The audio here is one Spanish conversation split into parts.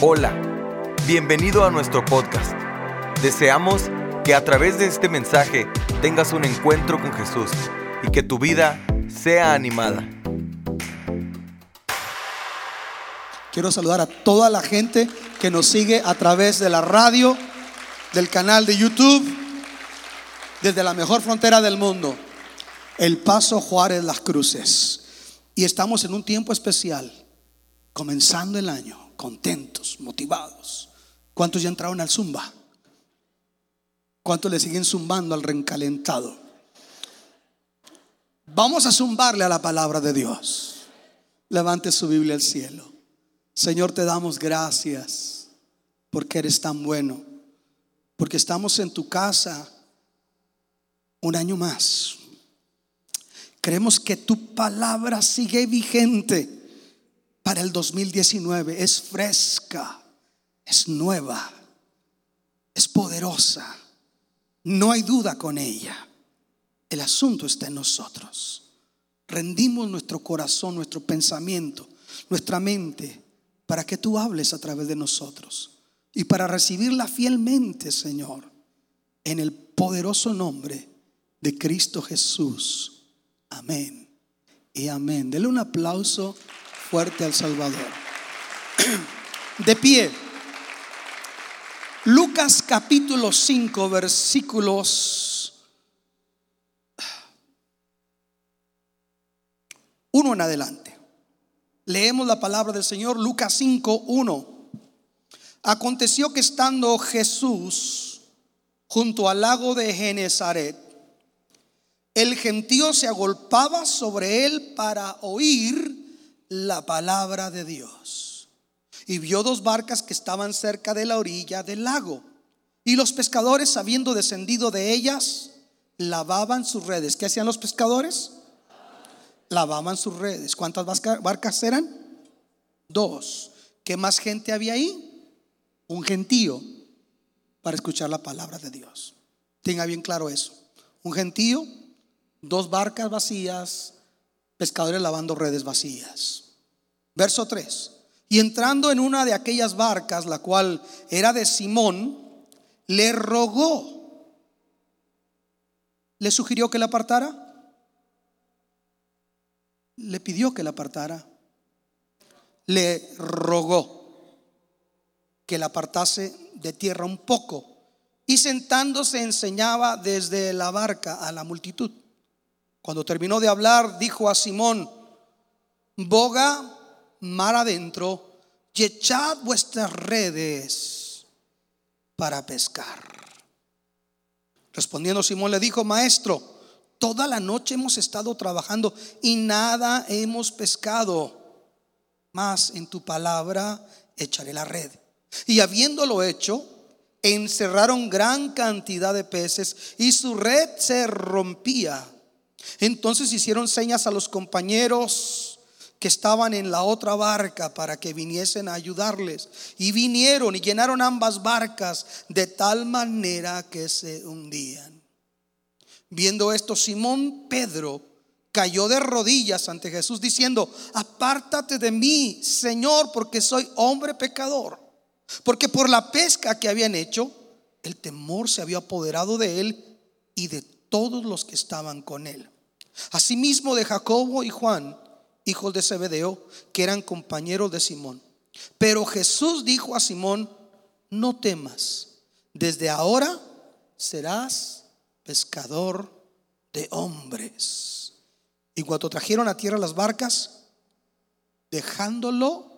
Hola, bienvenido a nuestro podcast. Deseamos que a través de este mensaje tengas un encuentro con Jesús y que tu vida sea animada. Quiero saludar a toda la gente que nos sigue a través de la radio, del canal de YouTube, desde la mejor frontera del mundo, El Paso Juárez Las Cruces. Y estamos en un tiempo especial, comenzando el año, contentos, motivados. ¿Cuántos ya entraron al zumba? ¿Cuántos le siguen zumbando al reencalentado? Vamos a zumbarle a la palabra de Dios. Levante su Biblia al cielo. Señor, te damos gracias porque eres tan bueno, porque estamos en tu casa un año más. Creemos que tu palabra sigue vigente para el 2019. Es fresca, es nueva, es poderosa. No hay duda con ella. El asunto está en nosotros. Rendimos nuestro corazón, nuestro pensamiento, nuestra mente para que tú hables a través de nosotros y para recibirla fielmente, Señor, en el poderoso nombre de Cristo Jesús. Amén y amén. Dele un aplauso fuerte al Salvador. De pie. Lucas capítulo 5 versículos 1 en adelante. Leemos la palabra del Señor, Lucas 5, 1. Aconteció que estando Jesús junto al lago de Genezaret, el gentío se agolpaba sobre él para oír la palabra de Dios. Y vio dos barcas que estaban cerca de la orilla del lago. Y los pescadores, habiendo descendido de ellas, lavaban sus redes. ¿Qué hacían los pescadores? lavaban sus redes. ¿Cuántas barcas eran? Dos. ¿Qué más gente había ahí? Un gentío para escuchar la palabra de Dios. Tenga bien claro eso. Un gentío, dos barcas vacías, pescadores lavando redes vacías. Verso 3. Y entrando en una de aquellas barcas, la cual era de Simón, le rogó. ¿Le sugirió que la apartara? le pidió que la apartara, le rogó que la apartase de tierra un poco y sentándose enseñaba desde la barca a la multitud. Cuando terminó de hablar, dijo a Simón, boga mar adentro y echad vuestras redes para pescar. Respondiendo Simón le dijo, maestro, Toda la noche hemos estado trabajando y nada hemos pescado. Mas en tu palabra echaré la red. Y habiéndolo hecho, encerraron gran cantidad de peces y su red se rompía. Entonces hicieron señas a los compañeros que estaban en la otra barca para que viniesen a ayudarles. Y vinieron y llenaron ambas barcas de tal manera que se hundían. Viendo esto, Simón Pedro cayó de rodillas ante Jesús diciendo, apártate de mí, Señor, porque soy hombre pecador. Porque por la pesca que habían hecho, el temor se había apoderado de él y de todos los que estaban con él. Asimismo de Jacobo y Juan, hijos de Zebedeo, que eran compañeros de Simón. Pero Jesús dijo a Simón, no temas, desde ahora serás pescador de hombres. Y cuando trajeron a tierra las barcas, dejándolo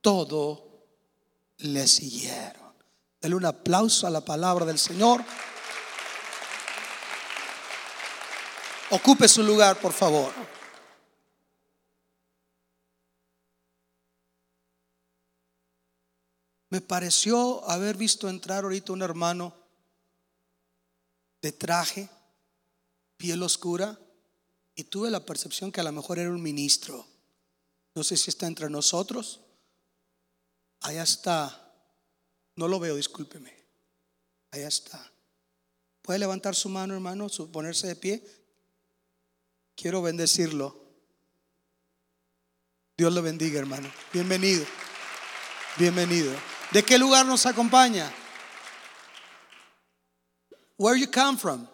todo, le siguieron. Dale un aplauso a la palabra del Señor. Ocupe su lugar, por favor. Me pareció haber visto entrar ahorita un hermano de traje, piel oscura, y tuve la percepción que a lo mejor era un ministro. No sé si está entre nosotros. Allá está. No lo veo, discúlpeme. Allá está. ¿Puede levantar su mano, hermano? Ponerse de pie. Quiero bendecirlo. Dios lo bendiga, hermano. Bienvenido. Bienvenido. ¿De qué lugar nos acompaña? Where you come from?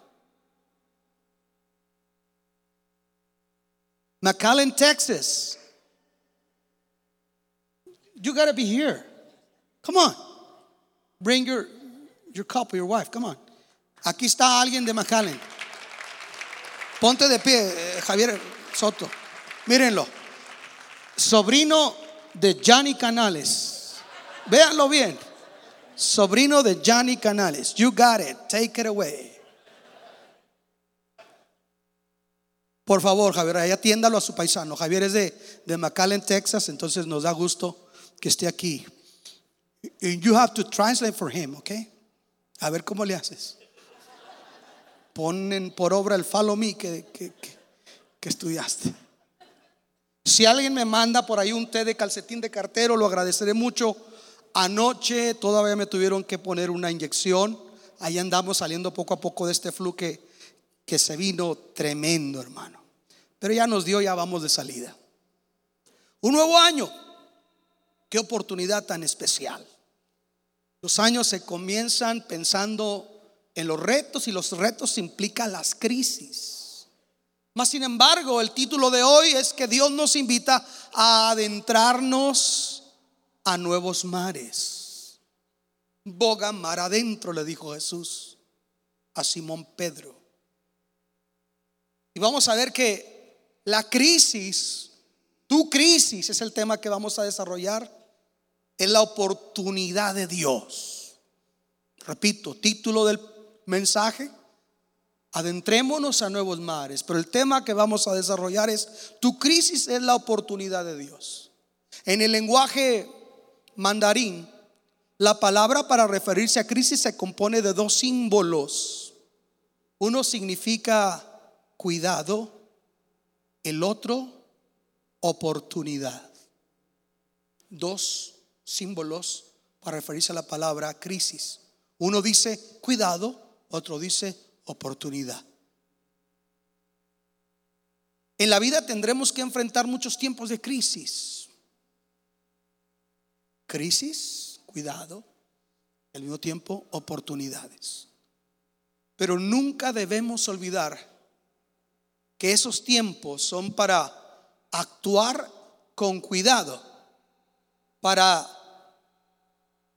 McAllen, Texas. You got to be here. Come on. Bring your, your couple, your wife. Come on. Aquí está alguien de McAllen. Ponte de pie, eh, Javier Soto. Mírenlo. Sobrino de Johnny Canales. Véanlo bien. Sobrino de Johnny Canales. You got it. Take it away. Por favor, Javier, ahí atiéndalo a su paisano. Javier es de, de McAllen, Texas, entonces nos da gusto que esté aquí. You have to translate for him, okay? A ver cómo le haces. Ponen por obra el follow me que, que, que estudiaste. Si alguien me manda por ahí un té de calcetín de cartero, lo agradeceré mucho. Anoche todavía me tuvieron que poner una inyección. Ahí andamos saliendo poco a poco de este flu que, que se vino tremendo, hermano. Pero ya nos dio, ya vamos de salida. Un nuevo año. Qué oportunidad tan especial. Los años se comienzan pensando en los retos y los retos implican las crisis. Mas sin embargo, el título de hoy es que Dios nos invita a adentrarnos a nuevos mares. Boga mar adentro, le dijo Jesús a Simón Pedro. Y vamos a ver que la crisis, tu crisis es el tema que vamos a desarrollar es la oportunidad de Dios. Repito, título del mensaje, adentrémonos a nuevos mares, pero el tema que vamos a desarrollar es, tu crisis es la oportunidad de Dios. En el lenguaje mandarín, la palabra para referirse a crisis se compone de dos símbolos. Uno significa cuidado, el otro oportunidad. Dos símbolos para referirse a la palabra crisis. Uno dice cuidado, otro dice oportunidad. En la vida tendremos que enfrentar muchos tiempos de crisis. Crisis, cuidado, al mismo tiempo oportunidades. Pero nunca debemos olvidar que esos tiempos son para actuar con cuidado, para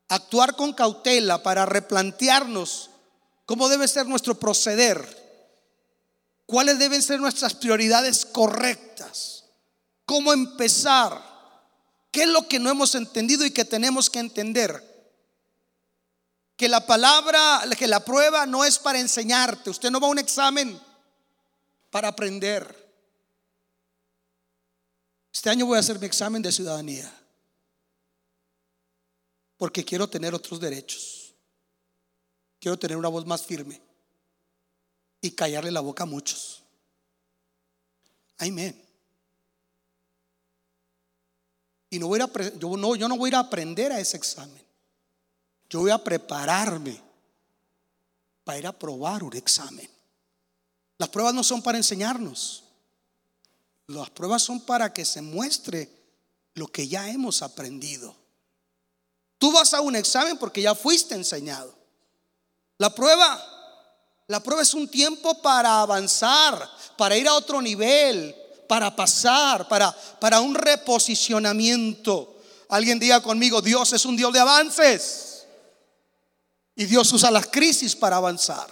actuar con cautela para replantearnos cómo debe ser nuestro proceder, cuáles deben ser nuestras prioridades correctas, cómo empezar, qué es lo que no hemos entendido y que tenemos que entender. Que la palabra, que la prueba no es para enseñarte, usted no va a un examen para aprender. Este año voy a hacer mi examen de ciudadanía porque quiero tener otros derechos. Quiero tener una voz más firme y callarle la boca a muchos. Amén. Y no voy a, yo, no, yo no voy a ir a aprender a ese examen. Yo voy a prepararme para ir a probar un examen. Las pruebas no son para enseñarnos. Las pruebas son para que se muestre lo que ya hemos aprendido. Tú vas a un examen porque ya fuiste enseñado. La prueba, la prueba es un tiempo para avanzar, para ir a otro nivel, para pasar, para, para un reposicionamiento. Alguien diga conmigo, Dios es un Dios de avances. Y Dios usa las crisis para avanzar.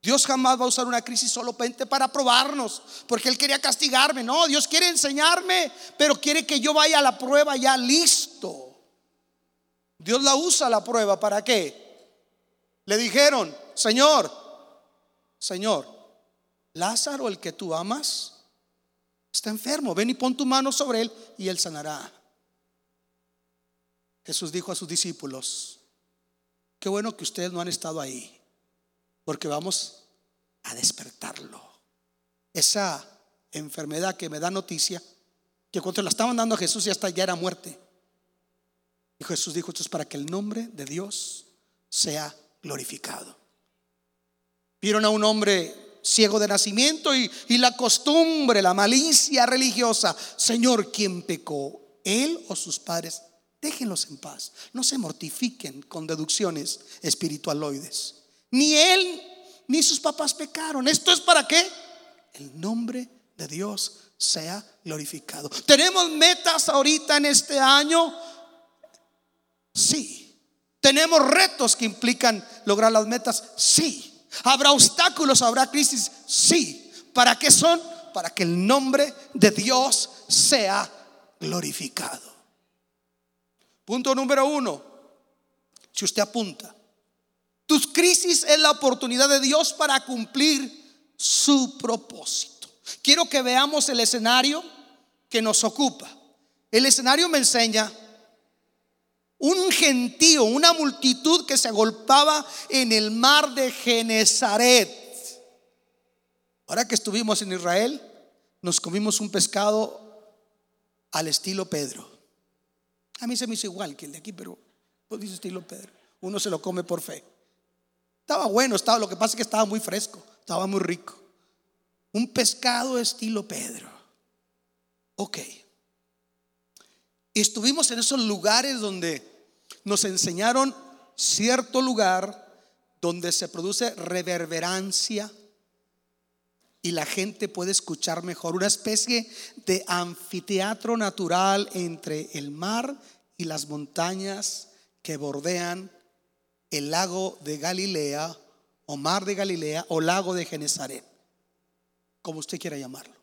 Dios jamás va a usar una crisis solamente para probarnos, porque Él quería castigarme. No, Dios quiere enseñarme, pero quiere que yo vaya a la prueba ya listo. Dios la usa la prueba, ¿para qué? Le dijeron, Señor, Señor, Lázaro, el que tú amas, está enfermo. Ven y pon tu mano sobre él y él sanará. Jesús dijo a sus discípulos, qué bueno que ustedes no han estado ahí porque vamos a despertarlo. Esa enfermedad que me da noticia, que cuando la estaban dando a Jesús ya hasta ya era muerte. Y Jesús dijo, esto es para que el nombre de Dios sea glorificado. Vieron a un hombre ciego de nacimiento y, y la costumbre, la malicia religiosa. Señor, ¿quién pecó? él o sus padres, déjenlos en paz. No se mortifiquen con deducciones espiritualoides. Ni él ni sus papás pecaron. ¿Esto es para qué? El nombre de Dios sea glorificado. ¿Tenemos metas ahorita en este año? Sí. ¿Tenemos retos que implican lograr las metas? Sí. ¿Habrá obstáculos? ¿Habrá crisis? Sí. ¿Para qué son? Para que el nombre de Dios sea glorificado. Punto número uno. Si usted apunta, tus crisis es la oportunidad de Dios para cumplir su propósito. Quiero que veamos el escenario que nos ocupa. El escenario me enseña un gentío, una multitud que se agolpaba en el mar de Genezaret. Ahora que estuvimos en Israel, nos comimos un pescado al estilo Pedro. A mí se me hizo igual que el de aquí, pero pues dice estilo Pedro. Uno se lo come por fe. Estaba bueno, estaba, lo que pasa es que estaba muy fresco, estaba muy rico. Un pescado estilo Pedro. Ok. Estuvimos en esos lugares donde nos enseñaron cierto lugar donde se produce reverberancia y la gente puede escuchar mejor, una especie de anfiteatro natural entre el mar y las montañas que bordean el lago de Galilea o mar de Galilea o lago de Genezaret, como usted quiera llamarlo.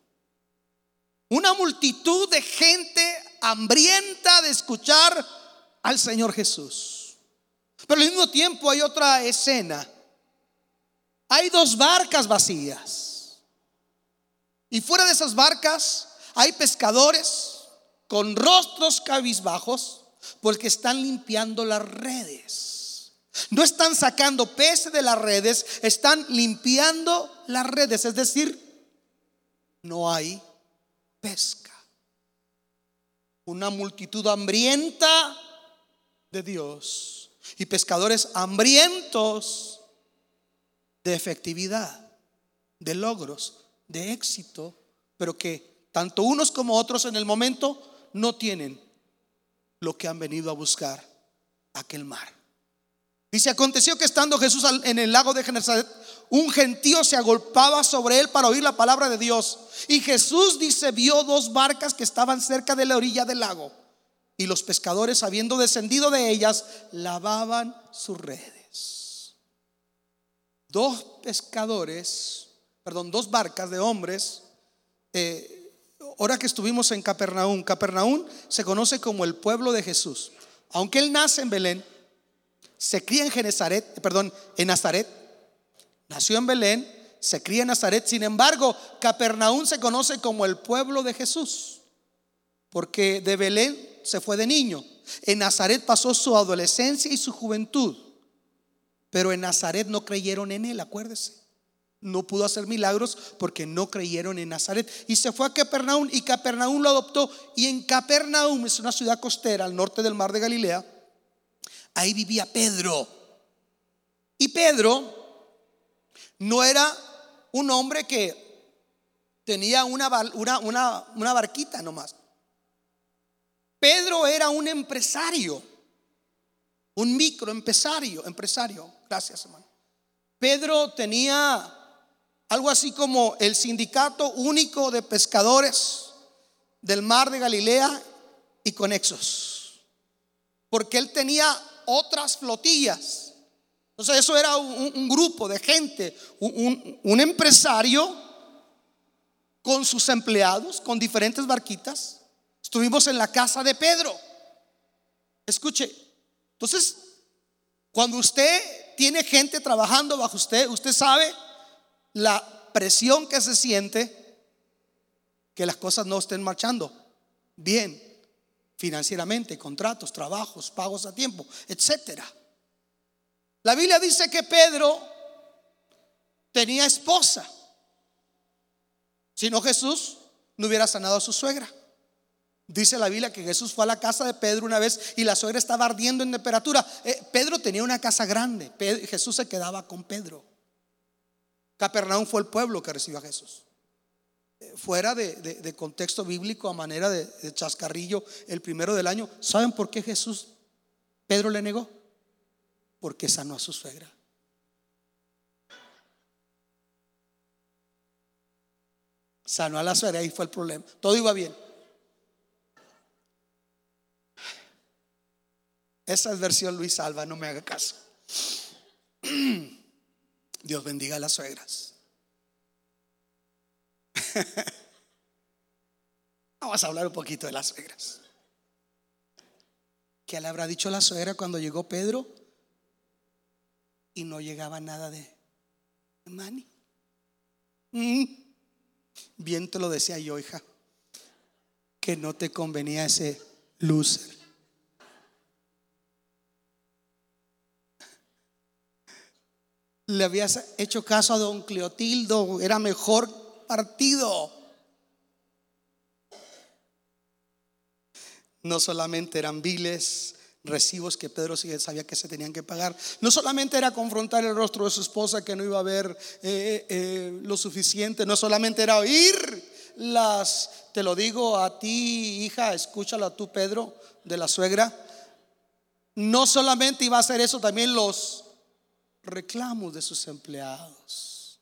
Una multitud de gente hambrienta de escuchar al Señor Jesús. Pero al mismo tiempo hay otra escena. Hay dos barcas vacías. Y fuera de esas barcas hay pescadores con rostros cabizbajos porque están limpiando las redes. No están sacando peces de las redes, están limpiando las redes. Es decir, no hay pesca. Una multitud hambrienta de Dios y pescadores hambrientos de efectividad, de logros, de éxito, pero que tanto unos como otros en el momento no tienen lo que han venido a buscar, aquel mar. Dice, aconteció que estando Jesús en el lago de Genesaret, un gentío se agolpaba sobre él para oír la palabra de Dios. Y Jesús dice, vio dos barcas que estaban cerca de la orilla del lago y los pescadores, habiendo descendido de ellas, lavaban sus redes. Dos pescadores, perdón, dos barcas de hombres, eh, ahora que estuvimos en Capernaum, Capernaum se conoce como el pueblo de Jesús. Aunque él nace en Belén, se cría en Genezaret, perdón, en Nazaret, nació en Belén, se cría en Nazaret, sin embargo, Capernaum se conoce como el pueblo de Jesús, porque de Belén se fue de niño. En Nazaret pasó su adolescencia y su juventud. Pero en Nazaret no creyeron en él, acuérdese. No pudo hacer milagros porque no creyeron en Nazaret. Y se fue a Capernaum y Capernaum lo adoptó. Y en Capernaum es una ciudad costera al norte del mar de Galilea. Ahí vivía Pedro. Y Pedro no era un hombre que tenía una, una, barquita nomás. Pedro era un empresario, un microempresario, empresario. Gracias, hermano. Pedro tenía algo así como el sindicato único de pescadores del mar de Galilea y conexos. Porque él tenía otras flotillas. Entonces eso era un, grupo de gente, un empresario con sus empleados, con diferentes barquitas Estuvimos en la casa de Pedro. Escuche, entonces, cuando usted tiene gente trabajando bajo usted, usted sabe la presión que se siente que las cosas no estén marchando bien financieramente, contratos, trabajos, pagos a tiempo, etcétera. La Biblia dice que Pedro tenía esposa. Si no Jesús no hubiera sanado a su suegra. Dice la Biblia que Jesús fue a la casa de Pedro una vez y la suegra estaba ardiendo en temperatura. Eh, Pedro tenía una casa grande. Jesús se quedaba con Pedro. Capernaum fue el pueblo que recibió a Jesús. fuera de, contexto bíblico a manera de, de chascarrillo el primero del año. ¿Saben por qué Jesús, Pedro le negó? Porque sanó a su suegra. Sanó a la suegra, ahí fue el problema. Todo iba bien. Esa es versión Luis Alba, no me haga caso. Dios bendiga a las suegras. Vamos a hablar un poquito de las suegras. ¿Qué le habrá dicho la suegra cuando llegó Pedro y no llegaba nada de mani? Mm. Bien te lo decía yo, hija, que no te convenía ese loser. Le habías hecho caso a don Cleotildo, era mejor partido. No solamente eran viles, recibos que Pedro sabía que se tenían que pagar. No solamente era confrontar el rostro de su esposa que no iba a ver eh, eh, lo suficiente, no solamente era oír las, te lo digo a ti hija, escúchalo a tú Pedro de la suegra, no solamente iba a hacer eso, también los reclamos de sus empleados.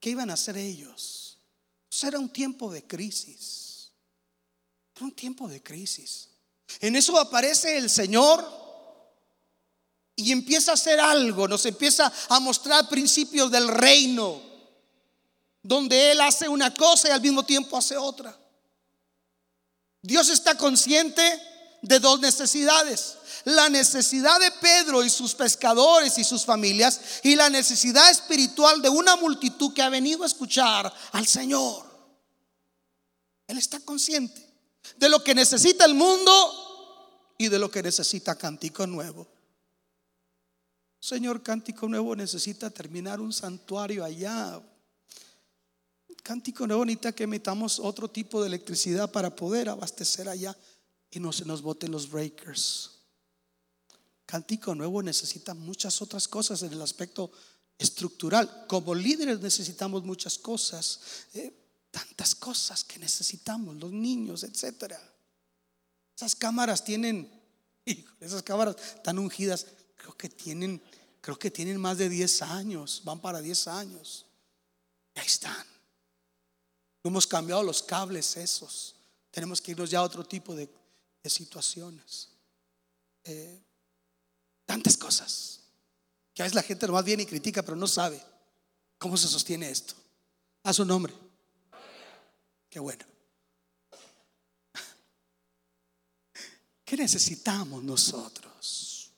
¿Qué iban a hacer ellos? Pues era un tiempo de crisis. Era un tiempo de crisis. En eso aparece el Señor y empieza a hacer algo, nos empieza a mostrar principios del reino, donde Él hace una cosa y al mismo tiempo hace otra. Dios está consciente de dos necesidades. La necesidad de Pedro y sus pescadores y sus familias y la necesidad espiritual de una multitud que ha venido a escuchar al Señor. Él está consciente de lo que necesita el mundo y de lo que necesita Cántico Nuevo. Señor, Cántico Nuevo necesita terminar un santuario allá. Cántico Nuevo necesita que metamos otro tipo de electricidad para poder abastecer allá y no se nos boten los breakers. Cántico Nuevo necesita muchas otras cosas en el aspecto estructural. Como líderes necesitamos muchas cosas. Eh, tantas cosas que necesitamos, los niños, etcétera. Esas cámaras tienen, esas cámaras están ungidas, creo que tienen, creo que tienen más de 10 años, van para 10 años. ahí están. No hemos cambiado los cables esos. Tenemos que irnos ya a otro tipo de, situaciones. Eh, tantas cosas. Que a veces la gente nomás viene y critica, pero no sabe cómo se sostiene esto. A su nombre. Qué bueno. ¿Qué necesitamos nosotros?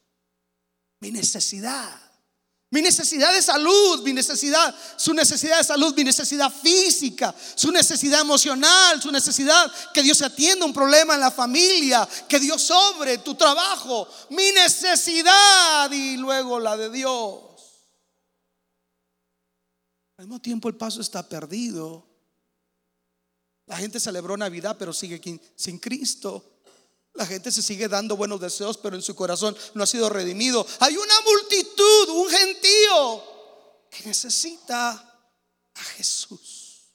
Mi necesidad. Mi necesidad de salud, mi necesidad, su necesidad de salud, mi necesidad física, su necesidad emocional, su necesidad que Dios atienda un problema en la familia, que Dios sobre tu trabajo, mi necesidad y luego la de Dios. Al mismo tiempo el paso está perdido la gente celebró Navidad, pero sigue sin Cristo. La gente se sigue dando buenos deseos, pero en su corazón no ha sido redimido. Hay una multitud, un gentío, que necesita a Jesús.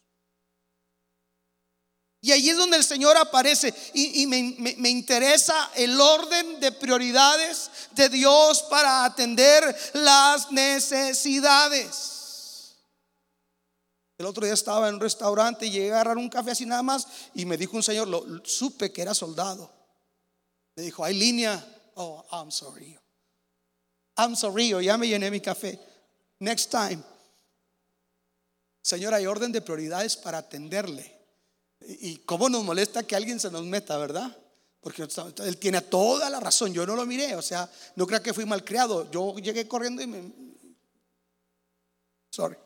Y allí es donde el Señor aparece y, me, interesa el orden de prioridades de Dios para atender las necesidades. El otro día estaba en un restaurante y llegué a agarrar un café así nada más y me dijo un señor, lo, supe que era soldado. Me dijo, hay línea. Oh, I'm sorry. I'm sorry, ya me llené mi café. Next time. Señor, hay orden de prioridades para atenderle. Y cómo nos molesta que alguien se nos meta, ¿verdad? Porque él tiene toda la razón. Yo no lo miré, o sea, no creo que fui mal criado. Yo llegué corriendo y me. Sorry.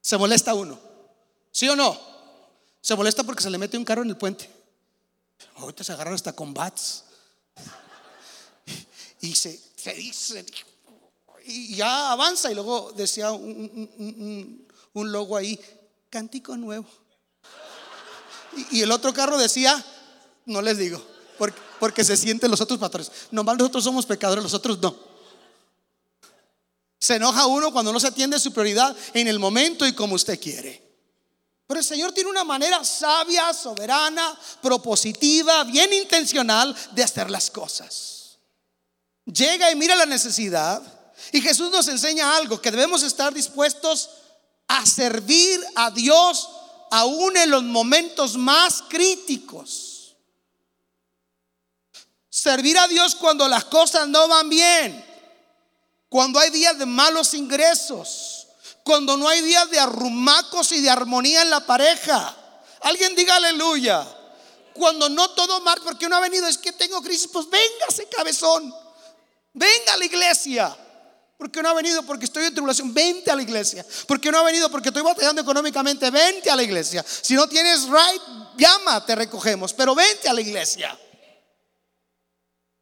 Se molesta uno. ¿Sí o no? Se molesta porque se le mete un carro en el puente. Ahorita se agarran hasta combats. Y se, dice. Y ya avanza. Y luego decía un, logo ahí: Cántico nuevo. Y, el otro carro decía: No les digo. Porque, porque se sienten los otros patrones. Nomás nosotros somos pecadores, los otros no. Se enoja uno cuando no se atiende su prioridad en el momento y como usted quiere. Pero el Señor tiene una manera sabia, soberana, propositiva, bien intencional de hacer las cosas. Llega y mira la necesidad. Y Jesús nos enseña algo, que debemos estar dispuestos a servir a Dios aún en los momentos más críticos. Servir a Dios cuando las cosas no van bien, cuando hay días de malos ingresos, cuando no hay días de arrumacos y de armonía en la pareja. Alguien diga aleluya. Cuando no todo mal, porque uno ha venido, es que tengo crisis, pues véngase cabezón, venga a la iglesia. Porque no ha venido porque estoy en tribulación, vente a la iglesia. Porque no ha venido porque estoy batallando económicamente, vente a la iglesia. Si no tienes right, llama, te recogemos, pero vente a la iglesia.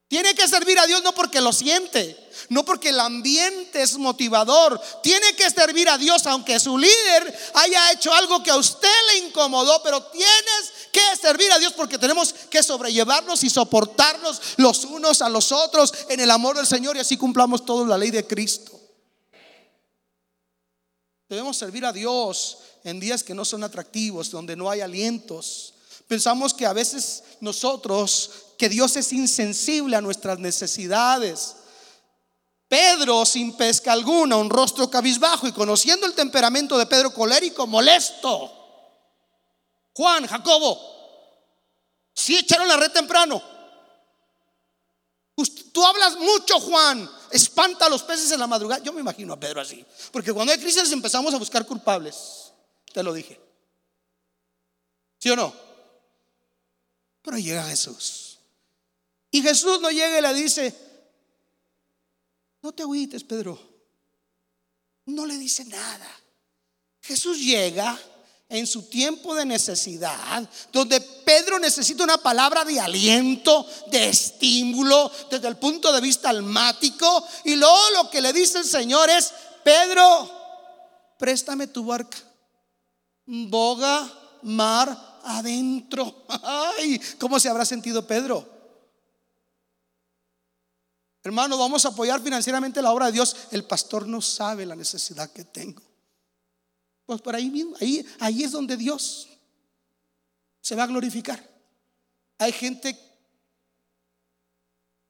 Tiene que servir a Dios no porque lo siente, no porque el ambiente es motivador. Tiene que servir a Dios aunque su líder haya hecho algo que a usted le incomodó, pero tienes que servir a Dios porque tenemos que sobrellevarnos y soportarnos los unos a los otros en el amor del Señor y así cumplamos toda la ley de Cristo. Debemos servir a Dios en días que no son atractivos, donde no hay alientos. Pensamos que a veces nosotros, que Dios es insensible a nuestras necesidades. Pedro, sin pesca alguna, un rostro cabizbajo y conociendo el temperamento de Pedro colérico, molesto. Juan, Jacobo, si echaron la red temprano. Tú hablas mucho, Juan. Espanta a los peces en la madrugada. Yo me imagino a Pedro así. Porque cuando hay crisis empezamos a buscar culpables. Te lo dije. ¿Sí o no? Llega Jesús. Y Jesús no llega y le dice, no te agüites, Pedro. No le dice nada. Jesús llega en su tiempo de necesidad, donde Pedro necesita una palabra de aliento, de estímulo, desde el punto de vista almático, y luego lo que le dice el Señor es, Pedro, préstame tu barca, boga mar adentro. Ay, ¿cómo se habrá sentido Pedro? Hermano, vamos a apoyar financieramente la obra de Dios. El pastor no sabe la necesidad que tengo. Pues por ahí mismo, ahí, ahí es donde Dios se va a glorificar. Hay gente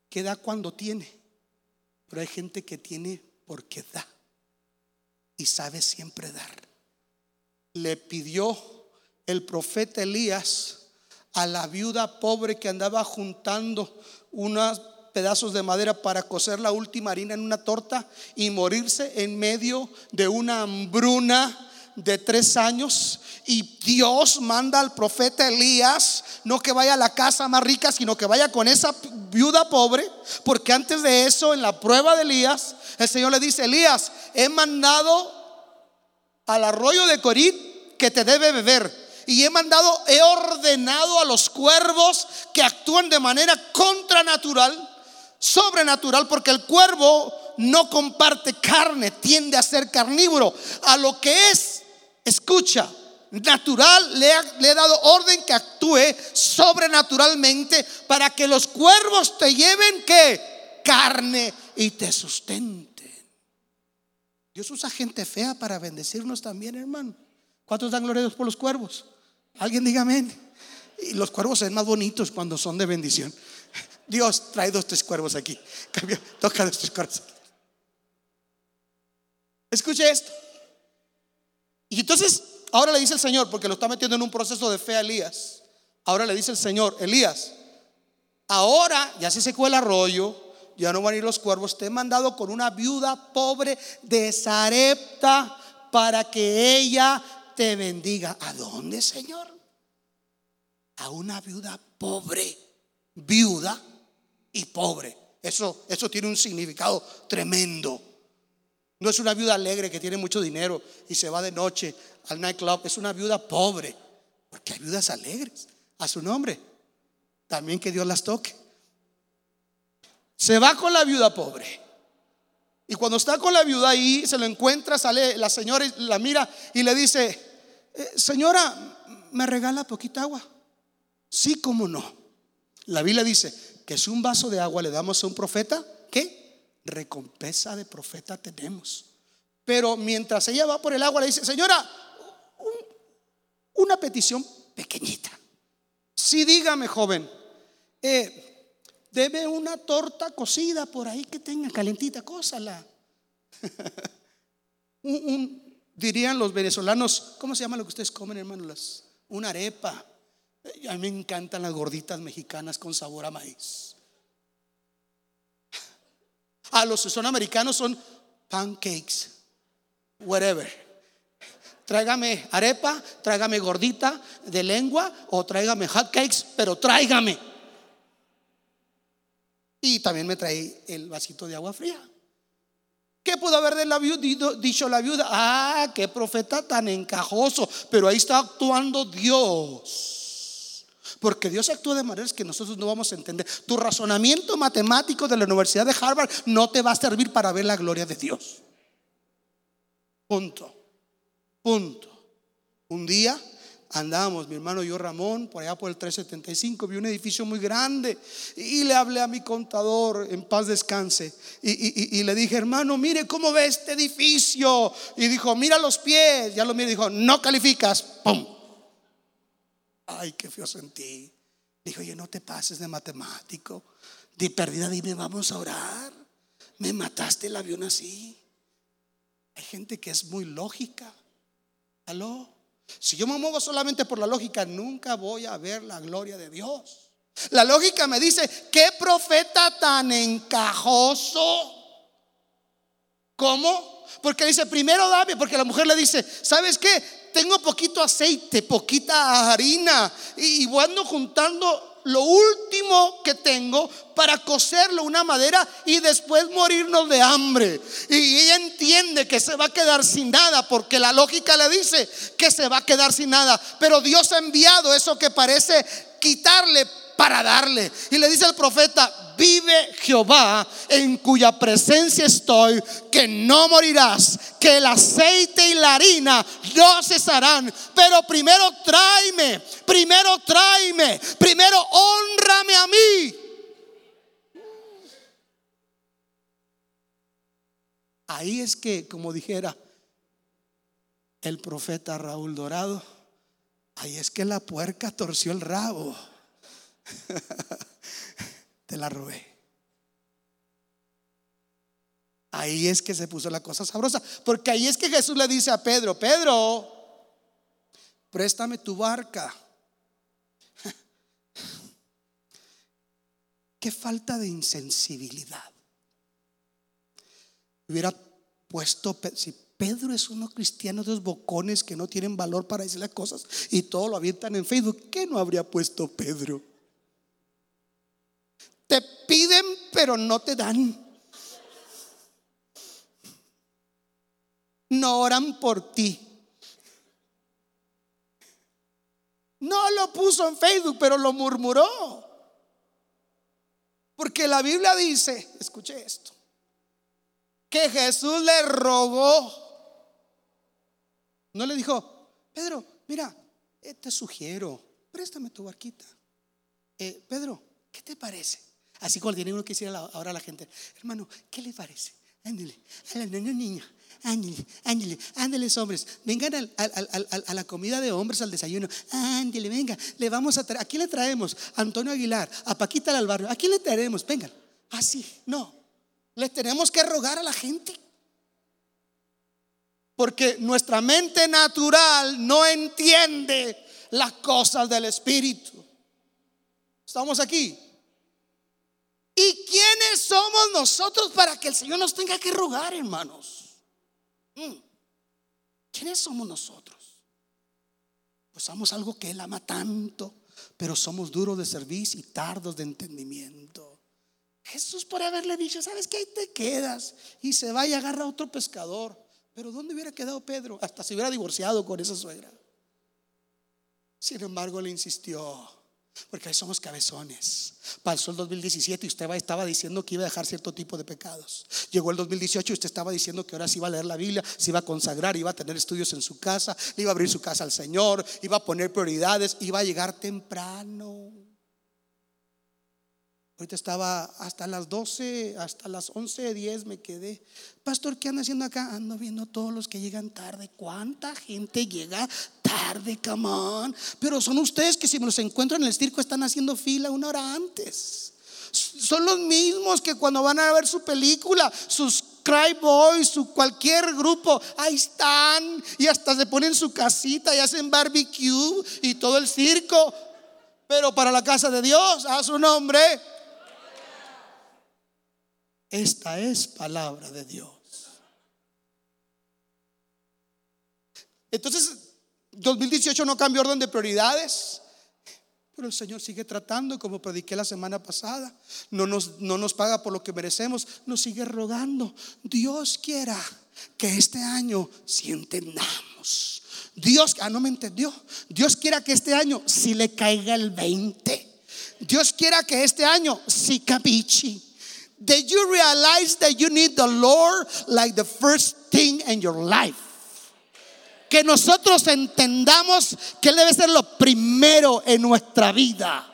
que da cuando tiene, pero hay gente que tiene porque da y sabe siempre dar. Le pidió el profeta Elías a la viuda pobre que andaba juntando unos pedazos de madera para coser la última harina en una torta y morirse en medio de una hambruna de tres años y Dios manda al profeta Elías, no que vaya a la casa más rica, sino que vaya con esa viuda pobre, porque antes de eso, en la prueba de Elías, el Señor le dice, Elías, he mandado al arroyo de Corit que te debe beber. Y he mandado, he ordenado a los cuervos que actúan de manera contranatural, sobrenatural, porque el cuervo no comparte carne, tiende a ser carnívoro. A lo que es escucha, natural, le, he dado orden que actúe sobrenaturalmente para que los cuervos te lleven que carne y te sustenten. Dios usa gente fea para bendecirnos también, hermano. ¿Cuántos dan gloria por los cuervos? Alguien diga amén. Y los cuervos son más bonitos cuando son de bendición. Dios trae dos, tres cuervos aquí. toca dos, tres cuervos. Escuche esto. Y entonces, ahora le dice el Señor, porque lo está metiendo en un proceso de fe a Elías. Ahora le dice el Señor, Elías, ahora ya se secó el arroyo, ya no van a ir los cuervos, te he mandado con una viuda pobre de Zarepta para que ella te bendiga. ¿A dónde, Señor? A una viuda pobre, viuda y pobre. Eso, eso tiene un significado tremendo. No es una viuda alegre que tiene mucho dinero y se va de noche al nightclub. Es una viuda pobre. Porque hay viudas alegres. A su nombre. También que Dios las toque. Se va con la viuda pobre. Y cuando está con la viuda ahí, se lo encuentra, sale la señora y la mira y le dice, eh, señora, ¿me regala poquita agua? Sí, como no. La Biblia dice que si un vaso de agua le damos a un profeta, ¿qué? recompensa de profeta tenemos. Pero mientras ella va por el agua, le dice, señora, una petición pequeñita. Sí, dígame, joven, eh, una torta cocida por ahí que tenga calentita, cósala. dirían los venezolanos, ¿cómo se llama lo que ustedes comen, hermanos? una arepa. A mí me encantan las gorditas mexicanas con sabor a maíz. A los que son americanos son pancakes, whatever. Tráigame arepa, tráigame gordita de lengua o tráigame hot cakes, pero tráigame. Y también me trae el vasito de agua fría. ¿Qué pudo haber de la viuda, dicho la viuda? Ah, qué profeta tan encajoso. Pero ahí está actuando Dios. Porque Dios actúa de maneras que nosotros no vamos a entender. Tu razonamiento matemático de la Universidad de Harvard no te va a servir para ver la gloria de Dios. Punto. Punto. Un día Andábamos, mi hermano y yo, Ramón, por allá por el 375, vi un edificio muy grande y le hablé a mi contador, en paz descanse, y, le dije, hermano, mire cómo ve este edificio. Y dijo, mira los pies, ya lo mire, dijo, no calificas, ¡pum! Ay, qué feo sentí. Dijo, oye, no te pases de matemático, de perdida, dime, vamos a orar. Me mataste el avión así. Hay gente que es muy lógica. ¿Aló? Si yo me muevo solamente por la lógica, nunca voy a ver la gloria de Dios. La lógica me dice, ¿qué profeta tan encajoso? ¿Cómo? Porque dice, primero dame, porque la mujer le dice, ¿sabes qué? Tengo poquito aceite, poquita harina y, y ando juntando lo último que tengo para coserlo una madera y después morirnos de hambre. Y ella entiende que se va a quedar sin nada porque la lógica le dice que se va a quedar sin nada. Pero Dios ha enviado eso que parece quitarle para darle. Y le dice al profeta, vive Jehová en cuya presencia estoy, que no morirás, que el aceite y la harina no cesarán. Pero primero tráeme, primero tráeme, primero honrame a mí. Ahí es que, como dijera el profeta Raúl Dorado, ahí es que la puerca torció el rabo. Te la robé. Ahí es que se puso la cosa sabrosa. Porque ahí es que Jesús le dice a Pedro, Pedro, préstame tu barca. Qué falta de insensibilidad. Hubiera puesto, si Pedro es uno cristiano de los bocones que no tienen valor para decir las cosas y todo lo avientan en Facebook, ¿qué no habría puesto Pedro? Te piden pero no te dan. No oran por ti. No lo puso en Facebook, pero lo murmuró. Porque la Biblia dice, escuche esto, que Jesús le rogó. No le dijo, Pedro, mira, eh, te sugiero, préstame tu barquita. Eh, Pedro, ¿qué te parece? Así como tiene uno que decir ahora a la gente, hermano, ¿qué le parece? Ándale, a la niña, ándale, ándale, ándale, hombres, vengan a la comida de hombres, al desayuno, ándale, venga, le vamos a traer, ¿a quién le traemos? A Antonio Aguilar, a Paquita del barrio, ¿a quién le traeremos? Vengan, así, no, les tenemos que rogar a la gente. Porque nuestra mente natural no entiende las cosas del Espíritu. ¿Estamos aquí? ¿Y quiénes somos nosotros para que el Señor nos tenga que rogar, hermanos? Mm. ¿Quiénes somos nosotros? Pues somos algo que Él ama tanto, pero somos duros de servicio y tardos de entendimiento. Jesús por haberle dicho, ¿sabes qué? Ahí te quedas y se va y agarra otro pescador. Pero ¿dónde hubiera quedado Pedro? Hasta se hubiera divorciado con esa suegra. Sin embargo, le insistió. Porque ahí somos cabezones. Pasó el 2017 y usted estaba diciendo que iba a dejar cierto tipo de pecados. Llegó el 2018 y usted estaba diciendo que ahora sí iba a leer la Biblia, se iba a consagrar, iba a tener estudios en su casa, iba a abrir su casa al Señor, iba a poner prioridades, iba a llegar temprano. Ahorita estaba hasta las 12, hasta las 11, 10 me quedé. Pastor, ¿qué anda haciendo acá? Ando viendo todos los que llegan tarde. ¿Cuánta gente llega tarde, come on? Pero son ustedes que si me los encuentro en el circo están haciendo fila una hora antes. Son los mismos que cuando van a ver su película, sus Cry Boys, su cualquier grupo, ahí están y hasta se ponen su casita y hacen barbecue y todo el circo. Pero para la casa de Dios, a su nombre, esta es palabra de Dios. Entonces, 2018 no cambió orden de prioridades, pero el Señor sigue tratando, como prediqué la semana pasada. No nos, no nos paga por lo que merecemos, nos sigue rogando. Dios quiera que este año si entendamos. Dios, ah, no me entendió. Dios quiera que este año si le caiga el 20. Dios quiera que este año si capichi. Did you realize that you need the Lord like the first thing in your life? Que nosotros entendamos que Él debe ser lo primero en nuestra vida.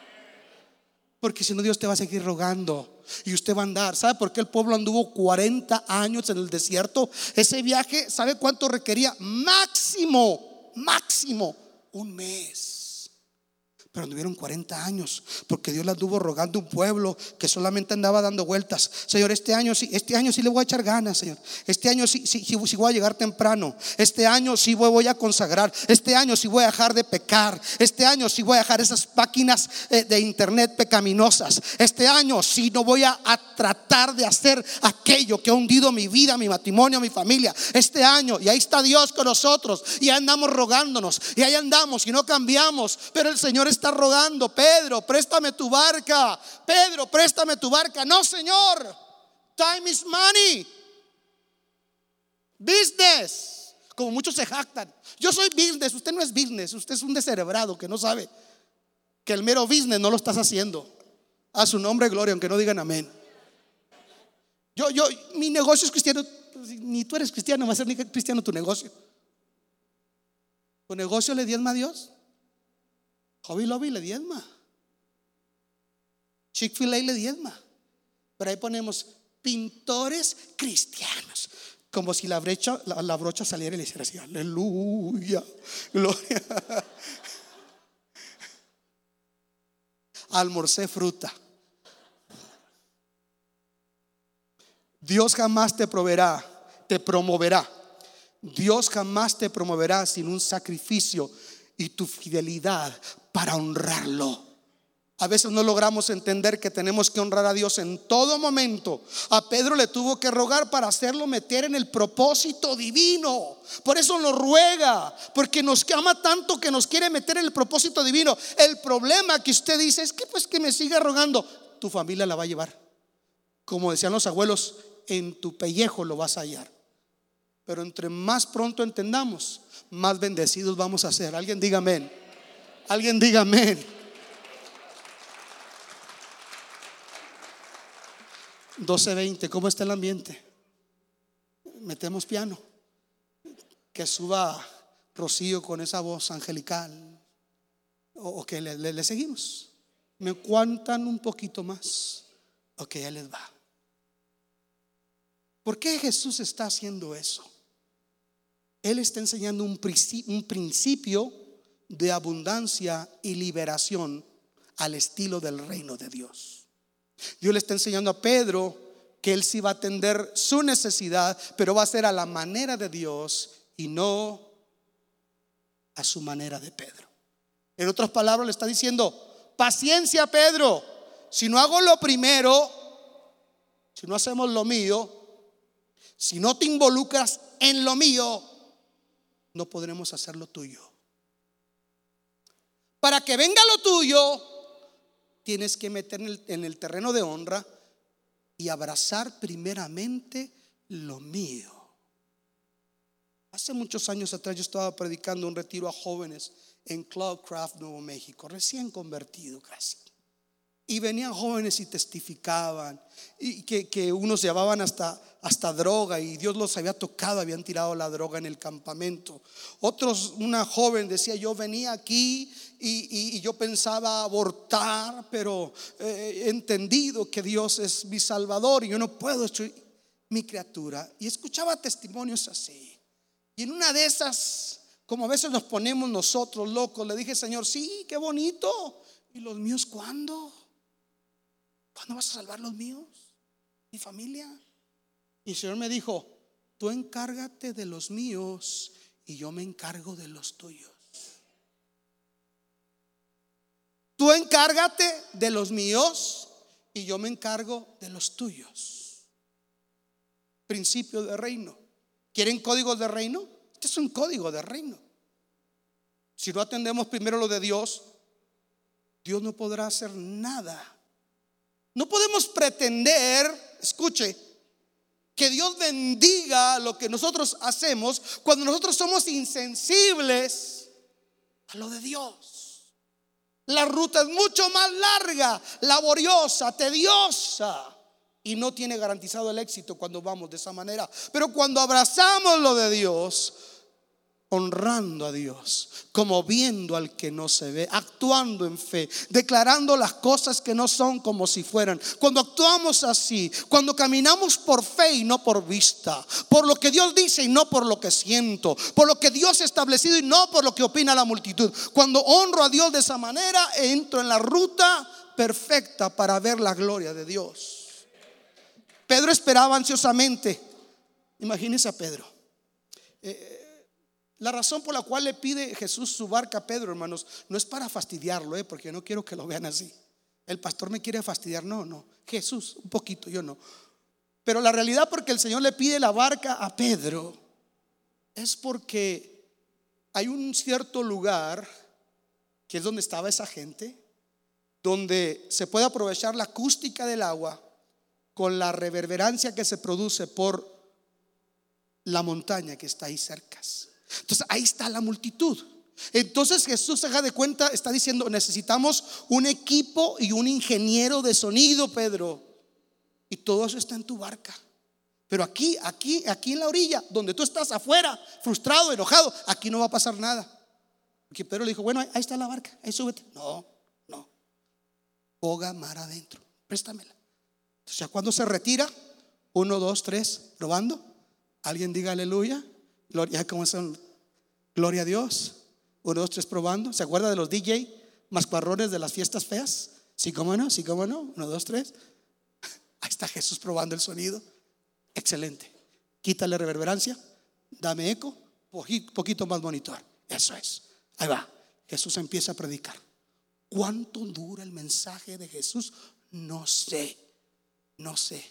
Porque si no, Dios te va a seguir rogando y usted va a andar. ¿Sabe por qué el pueblo anduvo 40 años en el desierto? Ese viaje, ¿sabe cuánto requería? Máximo, máximo, un mes pero anduvieron 40 años, porque Dios le anduvo rogando un pueblo que solamente andaba dando vueltas. Señor, este año sí, este año sí le voy a echar ganas, Señor. Este año sí, sí, sí, voy a llegar temprano. Este año sí voy, a consagrar. Este año sí voy a dejar de pecar. Este año sí voy a dejar esas páginas eh, de internet pecaminosas. Este año sí no voy a, a tratar de hacer aquello que ha hundido mi vida, mi matrimonio, mi familia. Este año, y ahí está Dios con nosotros, y andamos rogándonos, y ahí andamos y no cambiamos, pero el Señor está rogando, Pedro, préstame tu barca. Pedro, préstame tu barca. No, Señor. Time is money. Business. Como muchos se jactan. Yo soy business, usted no es business, usted es un descerebrado que no sabe que el mero business no lo estás haciendo. A su nombre, gloria, aunque no digan amén. Yo, yo, mi negocio es cristiano. Ni tú eres cristiano, va a ser ni cristiano tu negocio. ¿Tu negocio le diezma a Dios? Hobby Lobby le diezma. Chick-fil-A le diezma. Pero ahí ponemos pintores cristianos. Como si la, brecha, la, brocha saliera y le hiciera así, aleluya, gloria. Almorcé fruta. Dios jamás te proveerá, te promoverá. Dios jamás te promoverá sin un sacrificio y tu fidelidad para honrarlo. A veces no logramos entender que tenemos que honrar a Dios en todo momento. A Pedro le tuvo que rogar para hacerlo meter en el propósito divino. Por eso lo ruega, porque nos ama tanto que nos quiere meter en el propósito divino. El problema que usted dice es que pues que me siga rogando, tu familia la va a llevar. Como decían los abuelos, en tu pellejo lo vas a hallar. Pero entre más pronto entendamos, más bendecidos vamos a ser. Alguien diga amén. Alguien diga amén. 12:20, ¿cómo está el ambiente? Metemos piano. Que suba Rocío con esa voz angelical. O, que le, seguimos. Me cuentan un poquito más. Ok, ya les va. ¿Por qué Jesús está haciendo eso? Él está enseñando un principio de abundancia y liberación al estilo del reino de Dios. Dios le está enseñando a Pedro que él sí va a atender su necesidad, pero va a ser a la manera de Dios y no a su manera de Pedro. En otras palabras le está diciendo, paciencia Pedro, si no hago lo primero, si no hacemos lo mío, si no te involucras en lo mío, no podremos hacer lo tuyo. Para que venga lo tuyo, tienes que meter en el, en el terreno de honra y abrazar primeramente lo mío. Hace muchos años atrás yo estaba predicando un retiro a jóvenes en Clubcraft, Nuevo México, recién convertido casi. Y venían jóvenes y testificaban. Y que, unos llevaban hasta, hasta droga y Dios los había tocado, habían tirado la droga en el campamento. Otros, una joven decía, yo venía aquí y, yo pensaba abortar, pero eh, he entendido que Dios es mi salvador y yo no puedo, soy mi criatura. Y escuchaba testimonios así. Y en una de esas, como a veces nos ponemos nosotros locos, le dije, Señor, sí, qué bonito. ¿Y los míos cuándo? ¿Cuándo vas a salvar los míos? ¿Mi familia? Y el Señor me dijo, tú encárgate de los míos y yo me encargo de los tuyos. Tú encárgate de los míos y yo me encargo de los tuyos. Principio de reino. ¿Quieren código de reino? Este es un código de reino. Si no atendemos primero lo de Dios, Dios no podrá hacer nada. No podemos pretender, escuche, que Dios bendiga lo que nosotros hacemos cuando nosotros somos insensibles a lo de Dios. La ruta es mucho más larga, laboriosa, tediosa y no tiene garantizado el éxito cuando vamos de esa manera. Pero cuando abrazamos lo de Dios, honrando a Dios, como viendo al que no se ve, actuando en fe, declarando las cosas que no son como si fueran. Cuando actuamos así, cuando caminamos por fe y no por vista, por lo que Dios dice y no por lo que siento, por lo que Dios ha establecido y no por lo que opina la multitud. Cuando honro a Dios de esa manera, entro en la ruta perfecta para ver la gloria de Dios. Pedro esperaba ansiosamente. Imagínense a Pedro. Eh, la razón por la cual le pide Jesús su barca a Pedro, hermanos, no es para fastidiarlo, eh, porque no quiero que lo vean así. El pastor me quiere fastidiar, no, no. Jesús, un poquito, yo no. Pero la realidad porque el Señor le pide la barca a Pedro es porque hay un cierto lugar que es donde estaba esa gente, donde se puede aprovechar la acústica del agua con la reverberancia que se produce por la montaña que está ahí cerca. Entonces ahí está la multitud. Entonces Jesús se de cuenta, está diciendo, necesitamos un equipo y un ingeniero de sonido, Pedro. Y todo eso está en tu barca. Pero aquí, aquí, aquí en la orilla, donde tú estás afuera, frustrado, enojado, aquí no va a pasar nada. Porque Pedro le dijo, bueno, ahí está la barca, ahí súbete. No, no. Boga mar adentro, préstamela. Entonces, ya cuando se retira, uno, dos, tres, probando. Alguien diga aleluya. Gloria, ¿cómo son? Gloria a Dios. Uno, dos, tres, probando. ¿Se acuerda de los DJ mascuarrones de las fiestas feas? Sí, cómo no, sí, cómo no. Uno, dos, tres. Ahí está Jesús probando el sonido. Excelente. Quítale reverberancia. Dame eco. Poquito más monitor. Eso es. Ahí va. Jesús empieza a predicar. ¿Cuánto dura el mensaje de Jesús? No sé. No sé.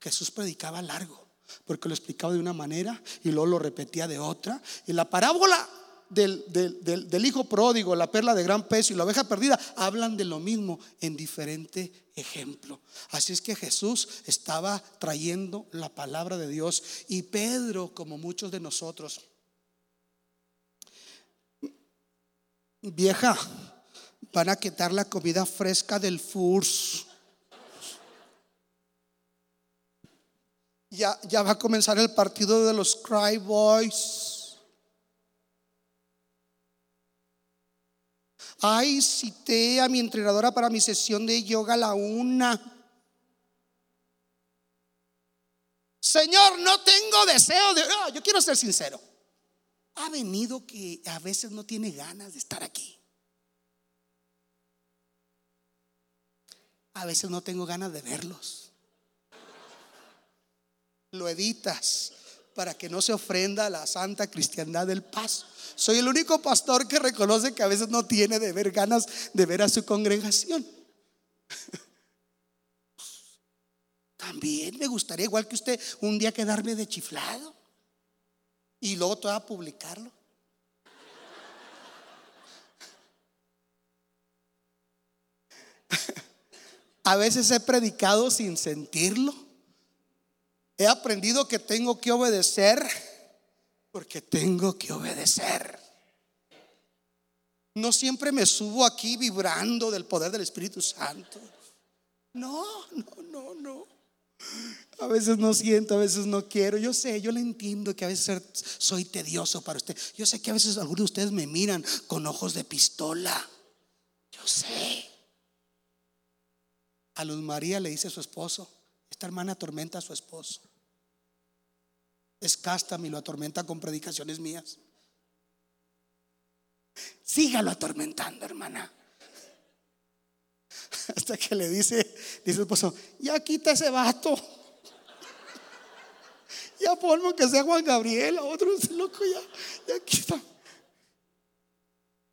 Jesús predicaba largo, porque lo explicaba de una manera y luego lo repetía de otra. Y la parábola del, hijo pródigo, la perla de gran peso y la oveja perdida, hablan de lo mismo en diferente ejemplo. Así es que Jesús estaba trayendo la palabra de Dios y Pedro, como muchos de nosotros, vieja, van a quitar la comida fresca del FURS. Ya, va a comenzar el partido de los Cry Boys. Ay, cité a mi entrenadora para mi sesión de yoga a la una. Señor, no tengo deseo de... yo quiero ser sincero. Ha venido que a veces no tiene ganas de estar aquí. A veces no tengo ganas de verlos lo editas para que no se ofrenda a la santa cristiandad del paso. Soy el único pastor que reconoce que a veces no tiene de ver ganas de ver a su congregación. También me gustaría, igual que usted, un día quedarme de chiflado y luego todo a publicarlo. A veces he predicado sin sentirlo. He aprendido que tengo que obedecer porque tengo que obedecer. No siempre me subo aquí vibrando del poder del Espíritu Santo. No, no, no, no. A veces no siento, a veces no quiero. Yo sé, yo le entiendo que a veces soy tedioso para usted. Yo sé que a veces algunos de ustedes me miran con ojos de pistola. Yo sé. A Luz María le dice a su esposo, esta hermana atormenta a su esposo. Es casta y lo atormenta con predicaciones mías. Sígalo atormentando, hermana. Hasta que le dice, dice el esposo, ya quita ese vato. Ya ponme que sea Juan Gabriel, a otro loco, ya, ya quita.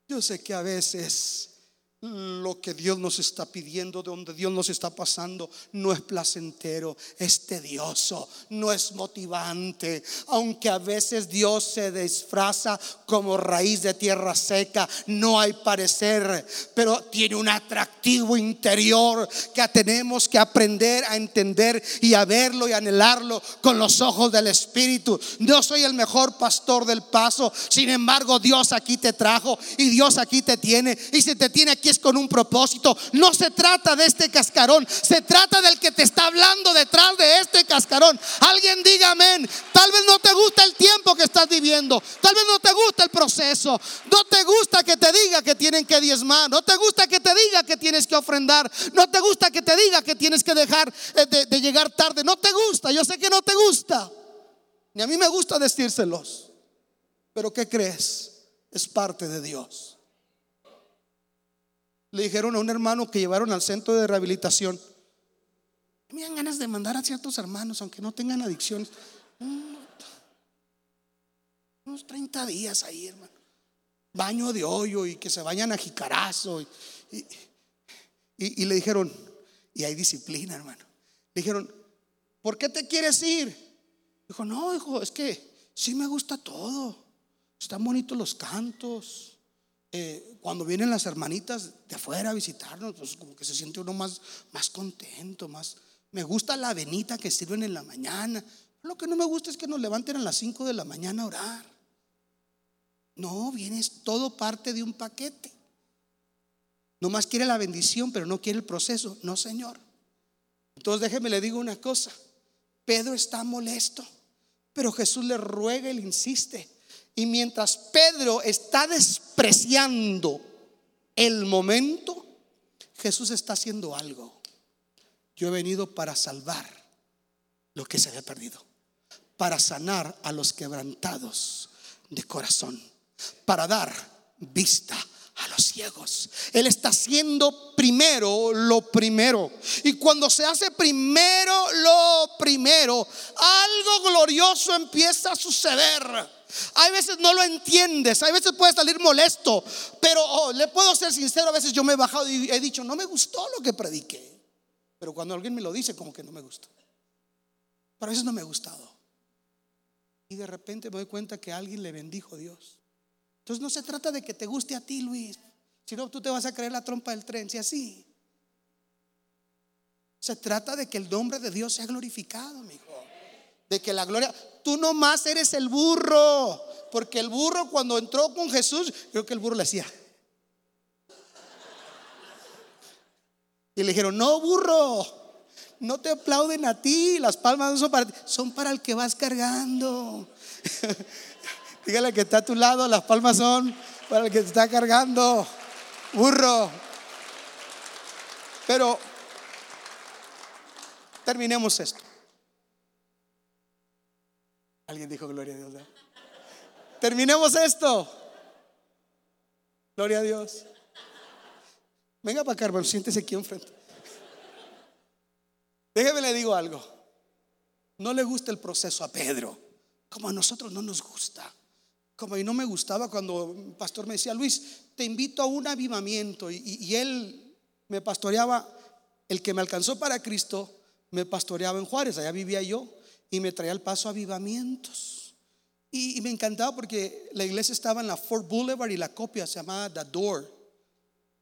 Yo sé que a veces lo que Dios nos está pidiendo, de donde Dios nos está pasando, no es placentero, es tedioso, no es motivante. Aunque a veces Dios se disfraza como raíz de tierra seca, no hay parecer, pero tiene un atractivo interior que tenemos que aprender a entender y a verlo y anhelarlo con los ojos del Espíritu. No soy el mejor pastor del paso, sin embargo Dios aquí te trajo y Dios aquí te tiene. Y si te tiene aquí es con un propósito. No se trata de este cascarón, se trata del que te está hablando detrás de este cascarón. Alguien diga amén. Tal vez no te gusta el tiempo que estás viviendo, tal vez no te gusta el proceso, no te gusta que te diga que tienen que diezmar, no te gusta que te diga que tienes que ofrendar, no te gusta que te diga que tienes que dejar eh, de, de llegar tarde, no te gusta, yo sé que no te gusta. Ni a mí me gusta decírselos. Pero ¿qué crees? Es parte de Dios le dijeron a un hermano que llevaron al centro de rehabilitación. Me dan ganas de mandar a ciertos hermanos, aunque no tengan adicciones. Unos 30 días ahí, hermano. Baño de hoyo y que se vayan a jicarazo. Y, y, le dijeron, y hay disciplina, hermano. Le dijeron, ¿por qué te quieres ir? Dijo, no, hijo, es que sí me gusta todo. Están bonitos los cantos. Eh, cuando vienen las hermanitas de afuera a visitarnos, pues como que se siente uno más, más contento, más... Me gusta la avenita que sirven en la mañana. Lo que no me gusta es que nos levanten a las 5 de la mañana a orar. No, vienes todo parte de un paquete. Nomás quiere la bendición, pero no quiere el proceso. No, Señor. Entonces déjeme le digo una cosa. Pedro está molesto, pero Jesús le ruega y le insiste. Y mientras Pedro está despreciando el momento, Jesús está haciendo algo. Yo he venido para salvar lo que se había perdido, para sanar a los quebrantados de corazón, para dar vista a los ciegos. Él está haciendo primero lo primero. Y cuando se hace primero lo primero, algo glorioso empieza a suceder. Hay veces no lo entiendes, hay veces puede salir molesto, pero oh, le puedo ser sincero, a veces yo me he bajado y he dicho, no me gustó lo que prediqué. Pero cuando alguien me lo dice, como que no me gustó. Pero a veces no me ha gustado. Y de repente me doy cuenta que a alguien le bendijo Dios. Entonces no se trata de que te guste a ti, Luis. Si no, tú te vas a creer la trompa del tren, si así. Se trata de que el nombre de Dios sea glorificado, amigo. De que la gloria, tú nomás eres el burro. Porque el burro cuando entró con Jesús, creo que el burro le decía. Y le dijeron, no, burro, no te aplauden a ti, las palmas no son para ti, son para el que vas cargando. Dígale que está a tu lado, las palmas son para el que te está cargando, burro. Pero terminemos esto. Alguien dijo gloria a Dios. Terminemos esto. Gloria a Dios. Venga para acá, siéntese aquí enfrente. Déjeme le digo algo. No le gusta el proceso a Pedro, como a nosotros no nos gusta. Como a mí no me gustaba cuando el pastor me decía, Luis, te invito a un avivamiento. Y, y él me pastoreaba, el que me alcanzó para Cristo, me pastoreaba en Juárez, allá vivía yo y me traía al paso avivamientos. Y, y, me encantaba porque la iglesia estaba en la Fort Boulevard y la copia se llamaba The Door.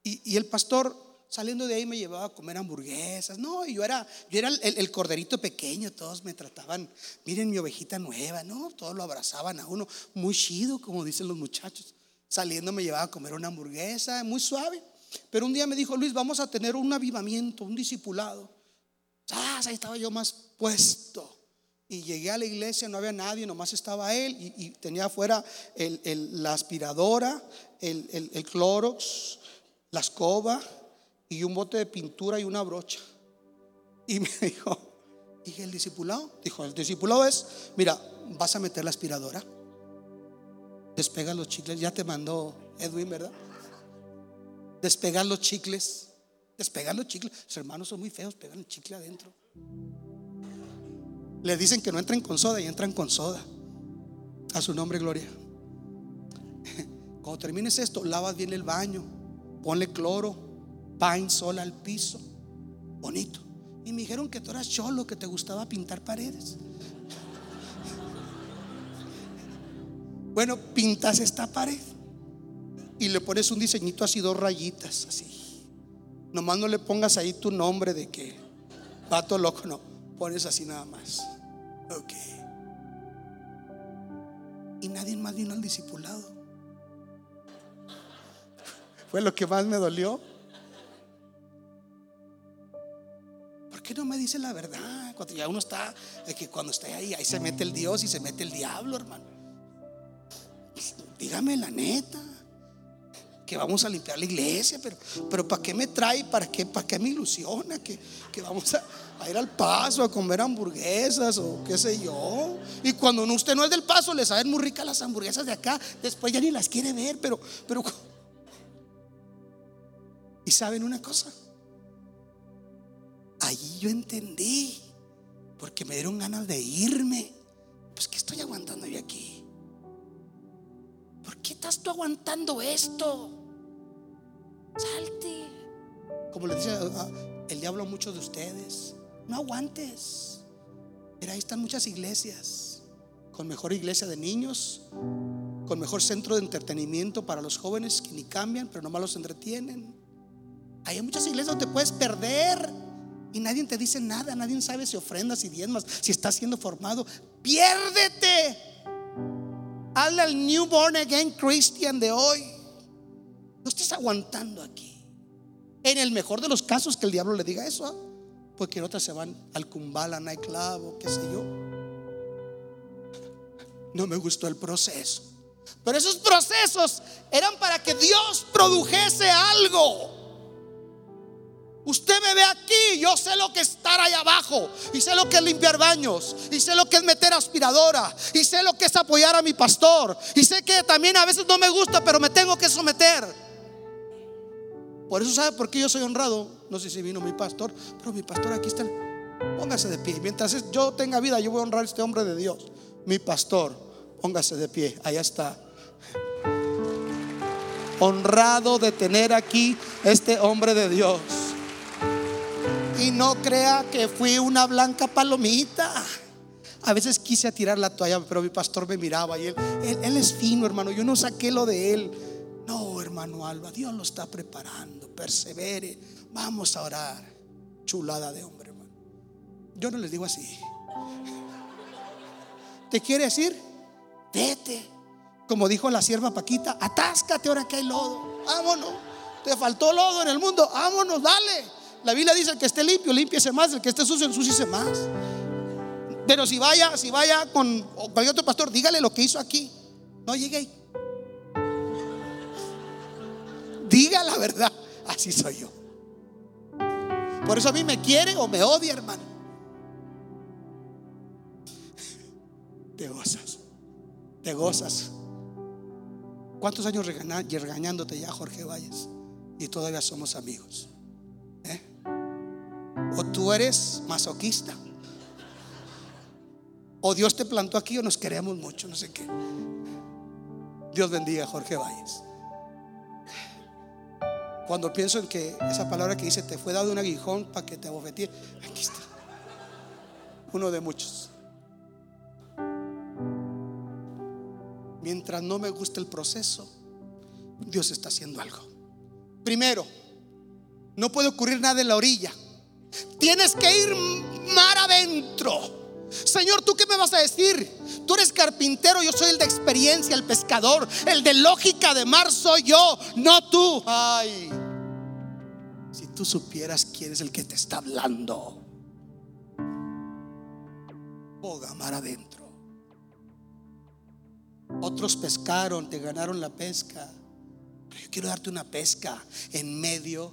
Y, y el pastor saliendo de ahí me llevaba a comer hamburguesas. No, yo era, yo era el, el, corderito pequeño, todos me trataban, miren mi ovejita nueva, ¿no? Todos lo abrazaban a uno, muy chido, como dicen los muchachos. Saliendo me llevaba a comer una hamburguesa, muy suave. Pero un día me dijo, Luis, vamos a tener un avivamiento, un discipulado. Ah, ahí estaba yo más puesto. Y llegué a la iglesia, no había nadie, nomás estaba él y, tenía afuera la aspiradora, el, el, Clorox, la escoba y un bote de pintura y una brocha. Y me dijo, dije, ¿el discipulado? Dijo, el discipulado es, mira, vas a meter la aspiradora, despega los chicles, ya te mandó Edwin, ¿verdad? Despegar los chicles, despegar los chicles. Los hermanos son muy feos, pegan el chicle adentro. Le dicen que no entren con soda y entran con soda. A su nombre, gloria. Cuando termines esto, lavas bien el baño, ponle cloro, pain sola al piso. Bonito. Y me dijeron que tú eras cholo, que te gustaba pintar paredes. Bueno, pintas esta pared y le pones un diseñito así, dos rayitas, así. Nomás no le pongas ahí tu nombre de que vato loco, no. Pones así nada más. Ok. Y nadie más vino al discipulado. Fue lo que más me dolió. Me dice la verdad? Cuando ya uno está, de que cuando está ahí, ahí se mete el Dios y se mete el diablo, hermano. Dígame la neta. Que vamos a limpiar la iglesia, pero, pero ¿para qué me trae? ¿Para qué, para qué me ilusiona? Que, que vamos a, a ir al paso a comer hamburguesas o qué sé yo. Y cuando usted no es del paso, le saben muy ricas las hamburguesas de acá. Después ya ni las quiere ver, pero, pero. Y saben una cosa. Allí yo entendí, porque me dieron ganas de irme. Pues, ¿qué estoy aguantando yo aquí? ¿Por qué estás tú aguantando esto? Salte. Como le dice ah, el diablo a muchos de ustedes. No aguantes. Mira, ahí están muchas iglesias, con mejor iglesia de niños, con mejor centro de entretenimiento para los jóvenes que ni cambian, pero nomás los entretienen. Hay muchas iglesias donde puedes perder y nadie te dice nada, nadie sabe si ofrendas, si diezmas, si estás siendo formado. Piérdete. Hazle al newborn again Christian de hoy. No estés aguantando aquí. En el mejor de los casos que el diablo le diga eso. ¿ah? Porque en otras se van al Kumbala, Nightclub o qué sé yo. No me gustó el proceso. Pero esos procesos eran para que Dios produjese algo. Usted me ve aquí, yo sé lo que es estar ahí abajo, y sé lo que es limpiar baños, y sé lo que es meter aspiradora, y sé lo que es apoyar a mi pastor, y sé que también a veces no me gusta, pero me tengo que someter. Por eso sabe por qué yo soy honrado. No sé si vino mi pastor, pero mi pastor aquí está. Póngase de pie. Mientras yo tenga vida, yo voy a honrar a este hombre de Dios. Mi pastor, póngase de pie. Allá está. Honrado de tener aquí este hombre de Dios. Y no crea que fui una blanca palomita. A veces quise tirar la toalla, pero mi pastor me miraba y él, él, es fino, hermano. Yo no saqué lo de él. No, hermano Alba, Dios lo está preparando. Persevere. Vamos a orar. Chulada de hombre, hermano. Yo no les digo así. ¿Te quiere decir? Vete. Como dijo la sierva Paquita, atáscate ahora que hay lodo. Vámonos. Te faltó lodo en el mundo. Vámonos, dale. La Biblia dice el que esté limpio, limpiese más. El que esté sucio, ensúciese más. Pero si vaya, si vaya con cualquier otro pastor, dígale lo que hizo aquí. No llegué Diga la verdad. Así soy yo. Por eso a mí me quiere o me odia, hermano. Te gozas. Te gozas. ¿Cuántos años regañándote ya, Jorge Valles? Y todavía somos amigos. O tú eres masoquista. O Dios te plantó aquí o nos queremos mucho, no sé qué. Dios bendiga Jorge Valles. Cuando pienso en que esa palabra que dice, te fue dado un aguijón para que te abofetee, aquí está. Uno de muchos. Mientras no me guste el proceso, Dios está haciendo algo. Primero, no puede ocurrir nada en la orilla. Tienes que ir mar adentro. Señor, ¿tú qué me vas a decir? Tú eres carpintero, yo soy el de experiencia, el pescador, el de lógica de mar soy yo, no tú. Ay, si tú supieras quién es el que te está hablando. Boga mar adentro. Otros pescaron, te ganaron la pesca. Pero yo quiero darte una pesca en medio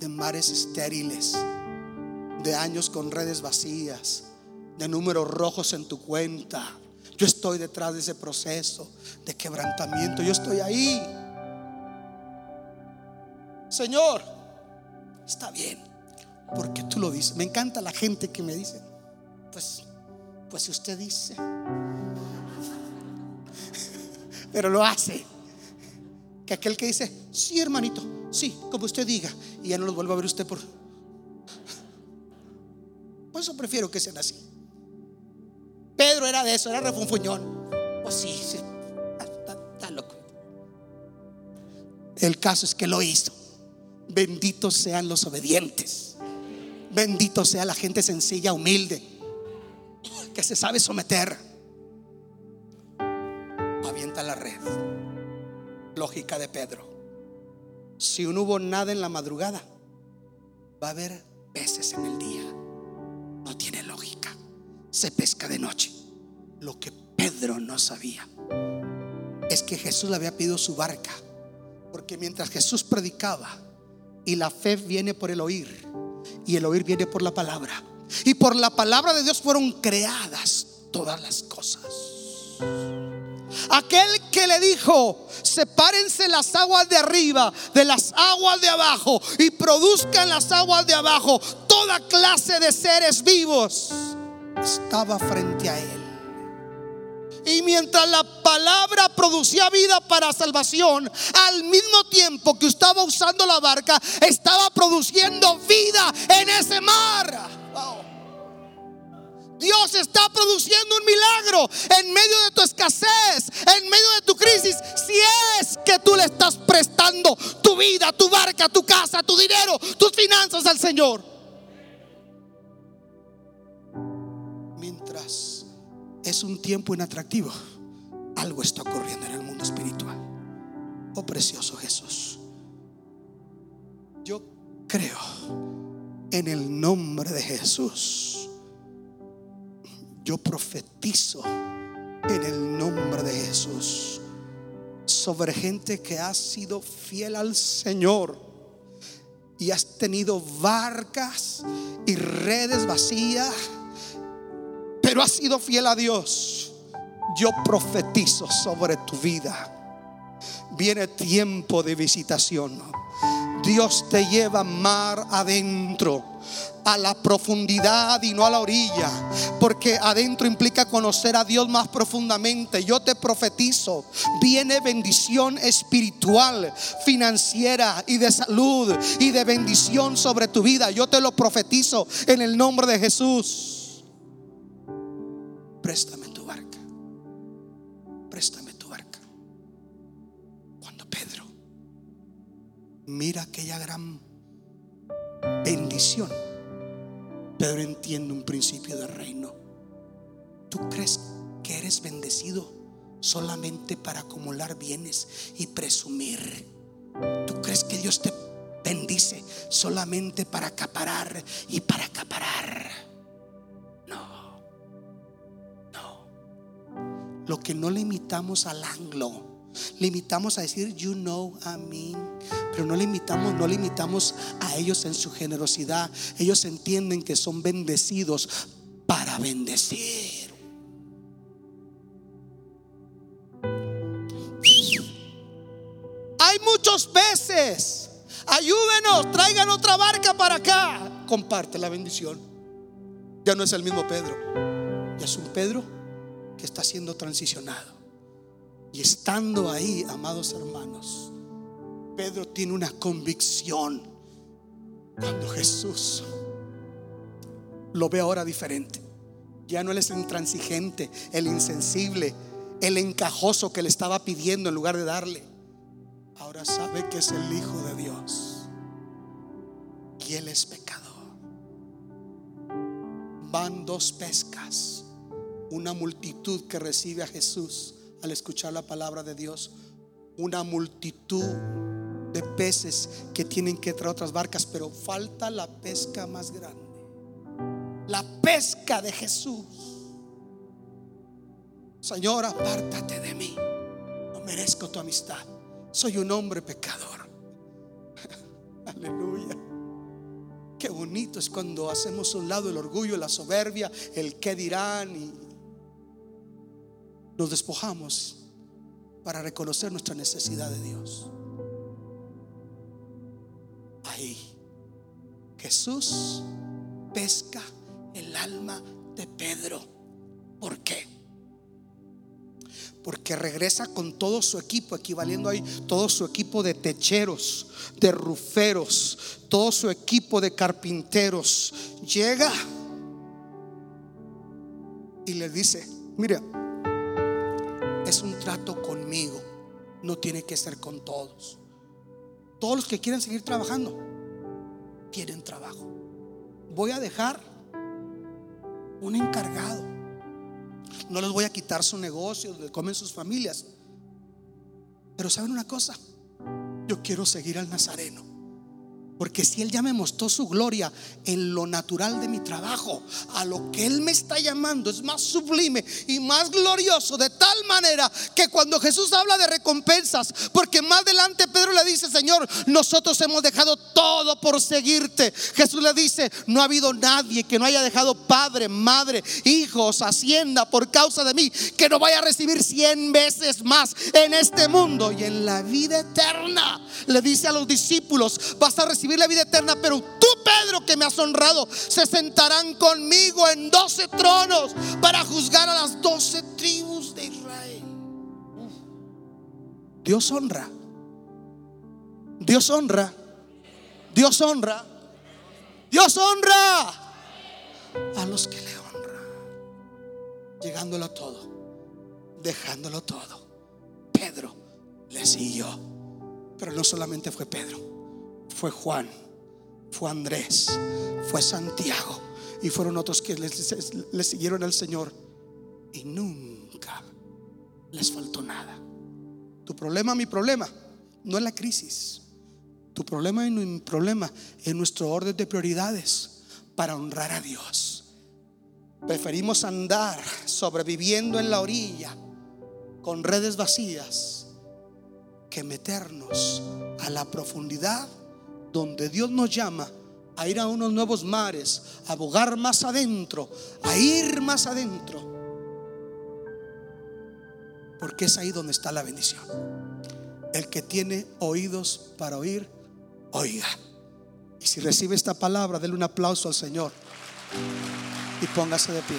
de mares estériles, de años con redes vacías, de números rojos en tu cuenta. Yo estoy detrás de ese proceso de quebrantamiento. Yo estoy ahí. Señor, está bien, porque tú lo dices. Me encanta la gente que me dice, pues, pues si usted dice, pero lo hace. Que aquel que dice, sí hermanito, sí, como usted diga, y ya no los vuelvo a ver usted por... Por eso prefiero que sean así. Pedro era de eso, era refunfuñón. Pues sí, sí, está, loco. El caso es que lo hizo. Benditos sean los obedientes. Bendito sea la gente sencilla, humilde, que se sabe someter. Avienta la red. Lógica de Pedro. Si no hubo nada en la madrugada, va a haber peces en el día. No tiene lógica. Se pesca de noche. Lo que Pedro no sabía es que Jesús le había pedido su barca. Porque mientras Jesús predicaba y la fe viene por el oír y el oír viene por la palabra. Y por la palabra de Dios fueron creadas todas las cosas. Aquel que le dijo, sepárense las aguas de arriba de las aguas de abajo y produzcan las aguas de abajo toda clase de seres vivos, estaba frente a él. Y mientras la palabra producía vida para salvación, al mismo tiempo que estaba usando la barca, estaba produciendo vida en ese mar. Dios está produciendo un milagro en medio de tu escasez, en medio de tu crisis, si es que tú le estás prestando tu vida, tu barca, tu casa, tu dinero, tus finanzas al Señor. Mientras es un tiempo inatractivo, algo está ocurriendo en el mundo espiritual. Oh precioso Jesús, yo creo en el nombre de Jesús yo profetizo en el nombre de Jesús sobre gente que ha sido fiel al Señor y has tenido barcas y redes vacías, pero has sido fiel a Dios. Yo profetizo sobre tu vida. Viene tiempo de visitación. Dios te lleva mar adentro a la profundidad y no a la orilla, porque adentro implica conocer a Dios más profundamente. Yo te profetizo, viene bendición espiritual, financiera y de salud y de bendición sobre tu vida. Yo te lo profetizo en el nombre de Jesús. Préstame mira aquella gran bendición Pedro entiende un principio de reino. ¿Tú crees que eres bendecido solamente para acumular bienes y presumir? ¿Tú crees que Dios te bendice solamente para acaparar y para acaparar? No, no. Lo que no limitamos al anglo limitamos a decir you know, a mí pero no limitamos, no limitamos a ellos en su generosidad. Ellos entienden que son bendecidos para bendecir. Hay muchos peces. Ayúdenos, traigan otra barca para acá. Comparte la bendición. Ya no es el mismo Pedro. Ya es un Pedro que está siendo transicionado. Y estando ahí, amados hermanos, Pedro tiene una convicción cuando Jesús lo ve ahora diferente. Ya no él es intransigente, el insensible, el encajoso que le estaba pidiendo en lugar de darle. Ahora sabe que es el Hijo de Dios y él es pecador. Van dos pescas una multitud que recibe a Jesús al escuchar la palabra de Dios, una multitud de peces que tienen que traer otras barcas, pero falta la pesca más grande, la pesca de Jesús. Señor, apártate de mí, no merezco tu amistad, soy un hombre pecador. Aleluya. Qué bonito es cuando hacemos a un lado el orgullo, la soberbia, el qué dirán y nos despojamos para reconocer nuestra necesidad de Dios. Ahí Jesús pesca el alma de Pedro. ¿Por qué? Porque regresa con todo su equipo, equivaliendo ahí todo su equipo de techeros, de ruferos, todo su equipo de carpinteros. Llega y le dice, mira, trato conmigo, no tiene que ser con todos. Todos los que quieren seguir trabajando, quieren trabajo. Voy a dejar un encargado. No les voy a quitar su negocio donde comen sus familias. Pero saben una cosa, yo quiero seguir al Nazareno. Porque si Él ya me mostró su gloria en lo natural de mi trabajo, a lo que Él me está llamando es más sublime y más glorioso, de tal manera que cuando Jesús habla de recompensas, porque más adelante Pedro le dice, Señor, nosotros hemos dejado todo por seguirte. Jesús le dice, no ha habido nadie que no haya dejado padre, madre, hijos, hacienda por causa de mí, que no vaya a recibir cien veces más en este mundo y en la vida eterna. Le dice a los discípulos, vas a recibir la vida eterna, pero tú, Pedro, que me has honrado, se sentarán conmigo en doce tronos para juzgar a las doce tribus de Israel. Dios honra. Dios honra. Dios honra. Dios honra a los que le honran. Llegándolo todo, dejándolo todo. Pedro le siguió. Pero no solamente fue Pedro fue Juan, fue Andrés, fue Santiago y fueron otros que le siguieron al Señor y nunca les faltó nada. Tu problema, mi problema, no es la crisis. Tu problema y mi problema es nuestro orden de prioridades para honrar a Dios. Preferimos andar sobreviviendo en la orilla con redes vacías que meternos a la profundidad donde Dios nos llama a ir a unos nuevos mares, a bogar más adentro, a ir más adentro. Porque es ahí donde está la bendición. El que tiene oídos para oír, oiga. Y si recibe esta palabra, denle un aplauso al Señor y póngase de pie.